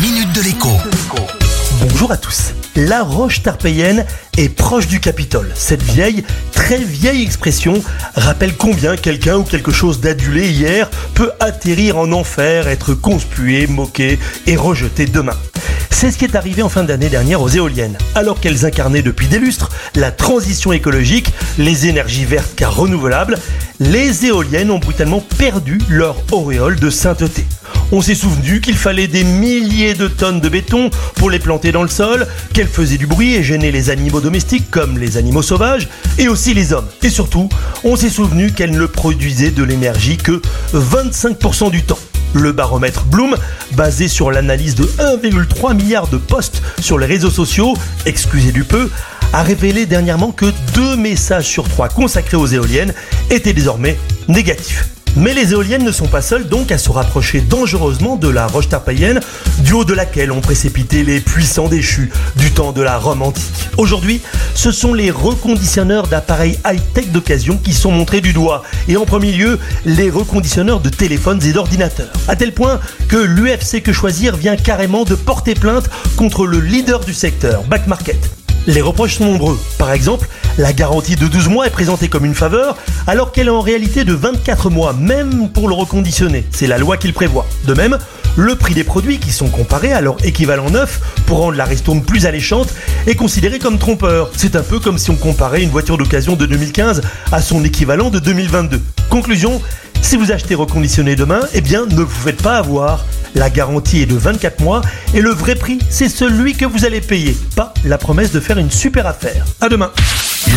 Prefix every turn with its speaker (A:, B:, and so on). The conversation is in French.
A: minute de l'écho.
B: Bonjour à tous. La roche tarpéienne est proche du Capitole. Cette vieille, très vieille expression rappelle combien quelqu'un ou quelque chose d'adulé hier peut atterrir en enfer, être conspué, moqué et rejeté demain. C'est ce qui est arrivé en fin d'année dernière aux éoliennes. Alors qu'elles incarnaient depuis des lustres la transition écologique, les énergies vertes car renouvelables, les éoliennes ont brutalement perdu leur auréole de sainteté. On s'est souvenu qu'il fallait des milliers de tonnes de béton pour les planter dans le sol, qu'elles faisaient du bruit et gênaient les animaux domestiques comme les animaux sauvages, et aussi les hommes. Et surtout, on s'est souvenu qu'elles ne produisaient de l'énergie que 25% du temps. Le baromètre Bloom, basé sur l'analyse de 1,3 milliard de posts sur les réseaux sociaux, excusez du peu, a révélé dernièrement que deux messages sur trois consacrés aux éoliennes étaient désormais négatifs. Mais les éoliennes ne sont pas seules donc à se rapprocher dangereusement de la roche tarpaïenne, du haut de laquelle ont précipité les puissants déchus du temps de la Rome antique. Aujourd'hui, ce sont les reconditionneurs d'appareils high-tech d'occasion qui sont montrés du doigt, et en premier lieu, les reconditionneurs de téléphones et d'ordinateurs. À tel point que l'UFC Que Choisir vient carrément de porter plainte contre le leader du secteur, Back Market. Les reproches sont nombreux. Par exemple, la garantie de 12 mois est présentée comme une faveur, alors qu'elle est en réalité de 24 mois, même pour le reconditionner. C'est la loi qui le prévoit. De même, le prix des produits qui sont comparés à leur équivalent neuf pour rendre la ristourne plus alléchante est considéré comme trompeur. C'est un peu comme si on comparait une voiture d'occasion de 2015 à son équivalent de 2022. Conclusion, si vous achetez reconditionné demain, eh bien ne vous faites pas avoir. La garantie est de 24 mois et le vrai prix, c'est celui que vous allez payer, pas la promesse de faire une super affaire. À demain.